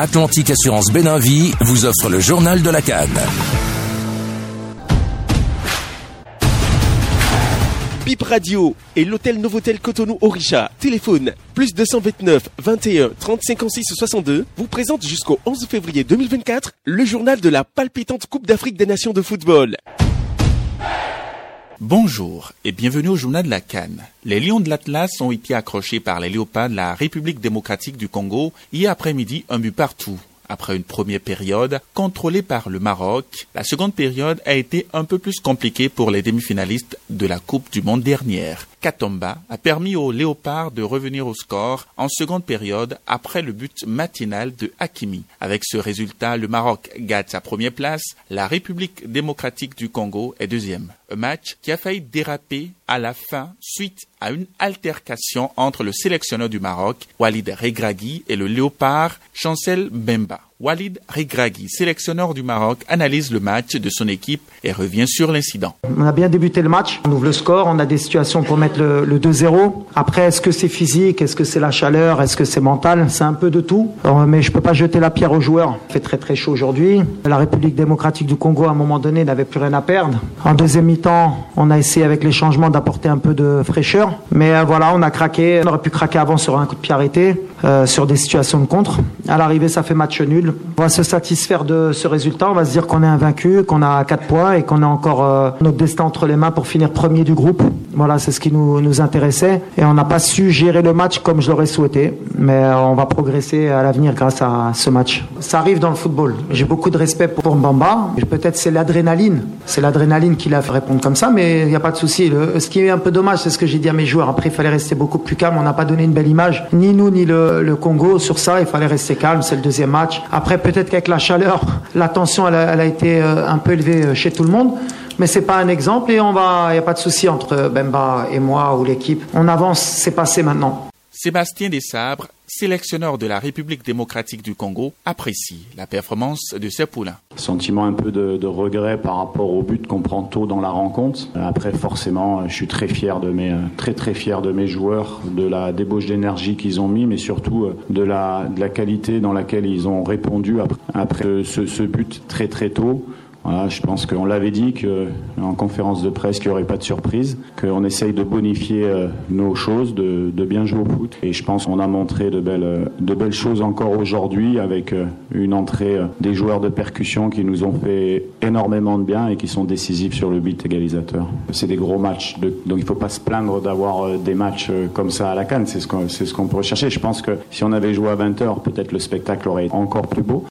Atlantique Assurance Béninvie vous offre le journal de la Cannes. Bip Radio et l'hôtel Novotel Cotonou Orisha, téléphone plus 229 21 30 56 62, vous présente jusqu'au 11 février 2024 le journal de la palpitante Coupe d'Afrique des Nations de football. Bonjour et bienvenue au journal de la Cannes. Les lions de l'Atlas ont été accrochés par les léopards de la République démocratique du Congo hier après-midi un but partout. Après une première période contrôlée par le Maroc, la seconde période a été un peu plus compliquée pour les demi-finalistes de la Coupe du Monde dernière. Katomba a permis aux Léopards de revenir au score en seconde période après le but matinal de Hakimi. Avec ce résultat, le Maroc gagne sa première place, la République démocratique du Congo est deuxième. Un match qui a failli déraper à la fin suite à une altercation entre le sélectionneur du Maroc, Walid Regragui, et le Léopard, Chancel Bemba. Walid Regragui, sélectionneur du Maroc, analyse le match de son équipe et revient sur l'incident. On a bien débuté le match, on ouvre le score, on a des situations pour mettre le, 2-0. Après, est-ce que c'est physique, est-ce que c'est la chaleur, est-ce que c'est mental? C'est un peu de tout. mais je peux pas jeter la pierre aux joueurs. Il fait très très chaud aujourd'hui. La République démocratique du Congo, à un moment donné, n'avait plus rien à perdre. En deuxième mi-temps, on a essayé avec les changements d'apporter un peu de fraîcheur. Mais euh, voilà, on a craqué. On aurait pu craquer avant sur un coup de pied arrêté, euh, sur des situations de contre. À l'arrivée, ça fait match nul. On va se satisfaire de ce résultat. On va se dire qu'on est invaincu, qu'on a 4 points et qu'on a encore euh, notre destin entre les mains pour finir premier du groupe. Voilà, c'est ce qui nous, nous intéressait. Et on n'a pas su gérer le match comme je l'aurais souhaité. Mais euh, on va progresser à l'avenir grâce à ce match. Ça arrive dans le football. J'ai beaucoup de respect pour Mbamba. Peut-être c'est l'adrénaline. C'est l'adrénaline qui l'a fait répondre comme ça, mais il n'y a pas de souci. Ce qui est un peu dommage, c'est ce que j'ai dit à mes joueurs. Après, il fallait rester beaucoup plus calme. On n'a pas donné une belle image, ni nous, ni le, le Congo sur ça. Il fallait rester calme. C'est le deuxième match. Après, peut-être qu'avec la chaleur, la tension, elle a, été euh, un peu élevée euh, chez tout le monde. Mais c'est pas un exemple et on va, il a pas de souci entre Bemba et moi ou l'équipe. On avance, c'est passé maintenant. Sébastien Desabres, sélectionneur de la République démocratique du Congo, apprécie la performance de ses poulains. Sentiment un peu de, regret par rapport au but qu'on prend tôt dans la rencontre. Après, forcément, je suis très fier de mes, très très fier de mes joueurs, de la débauche d'énergie qu'ils ont mis, mais surtout euh, de la, qualité dans laquelle ils ont répondu après, ce but très très tôt je pense qu'on l'avait dit que, en conférence de presse qu'il n'y aurait pas de surprise, qu'on essaye de bonifier euh, nos choses, de, bien jouer au foot. Et je pense qu'on a montré de belles, de belles choses encore aujourd'hui avec euh, une entrée euh, des joueurs de percussion qui nous ont fait énormément de bien et qui sont décisifs sur le but égalisateur. C'est des gros matchs, donc il ne faut pas se plaindre d'avoir des matchs comme ça à la canne. C'est ce qu'on ce qu'on pourrait chercher. Je pense que si on avait joué à 20h, peut-être le spectacle aurait été encore plus beau.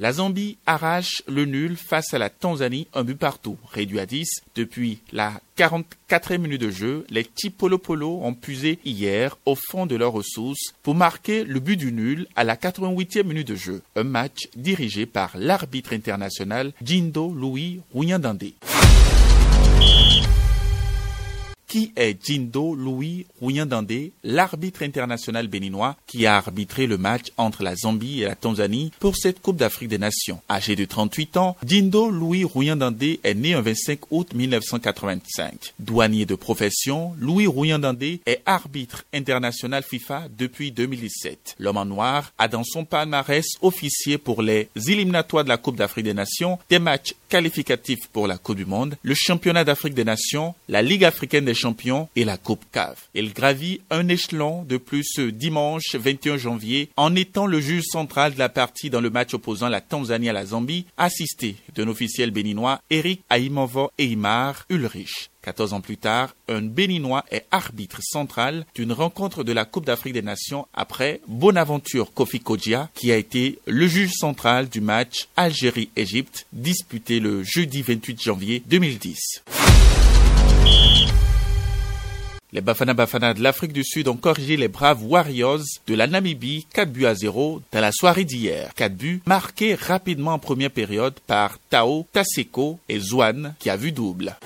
La Zambie arrache le nul face à la Tanzanie un but partout, réduit à 10. Depuis la 44e minute de jeu, les Tipolo Polo ont puisé hier au fond de leurs ressources pour marquer le but du nul à la 88e minute de jeu. Un match dirigé par l'arbitre international Jindo Louis Rouyandandé qui est Jindo Louis Rouyandandé, l'arbitre international béninois qui a arbitré le match entre la Zambie et la Tanzanie pour cette Coupe d'Afrique des Nations. Âgé de 38 ans, Jindo Louis Rouyandandé est né un 25 août 1985. Douanier de profession, Louis Rouyandandé est arbitre international FIFA depuis 2017. L'homme en noir a dans son palmarès officier pour les éliminatoires de la Coupe d'Afrique des Nations, des matchs qualificatifs pour la Coupe du Monde, le Championnat d'Afrique des Nations, la Ligue africaine des champion et la Coupe CAF. Il gravit un échelon de plus ce dimanche 21 janvier en étant le juge central de la partie dans le match opposant la Tanzanie à la Zambie, assisté d'un officiel béninois, Eric Aimavo Eimar Ulrich. 14 ans plus tard, un Béninois est arbitre central d'une rencontre de la Coupe d'Afrique des Nations après Bonaventure Kofi Kodjia, qui a été le juge central du match Algérie-Égypte disputé le jeudi 28 janvier 2010. Les Bafana Bafana de l'Afrique du Sud ont corrigé les braves Warriors de la Namibie 4 buts à 0 dans la soirée d'hier. 4 buts marqués rapidement en première période par Tao, Taseko et Zouane qui a vu double.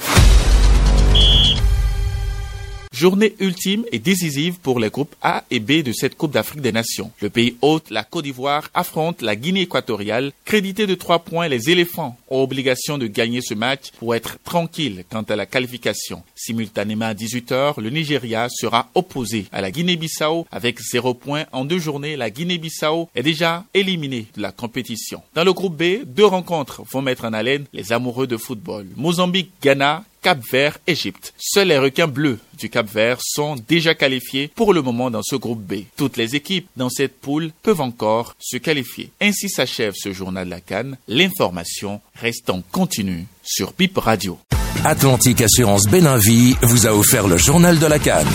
Journée ultime et décisive pour les groupes A et B de cette Coupe d'Afrique des Nations. Le pays hôte, la Côte d'Ivoire, affronte la Guinée équatoriale. Crédité de trois points, les éléphants ont obligation de gagner ce match pour être tranquilles quant à la qualification. Simultanément à 18h, le Nigeria sera opposé à la Guinée-Bissau avec zéro point en deux journées. La Guinée-Bissau est déjà éliminée de la compétition. Dans le groupe B, deux rencontres vont mettre en haleine les amoureux de football. Mozambique, Ghana, Cap Vert, Égypte. Seuls les requins bleus du Cap Vert sont déjà qualifiés pour le moment dans ce groupe B. Toutes les équipes dans cette poule peuvent encore se qualifier. Ainsi s'achève ce journal de la Cannes. L'information reste en continu sur Bip Radio. Atlantique Assurance Béninvie vous a offert le journal de la Cannes.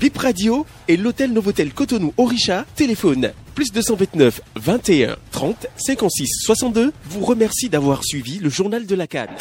Bip Radio et l'hôtel Novotel Cotonou Orisha téléphone plus 229 21 30 56 62 vous remercie d'avoir suivi le journal de la Cannes.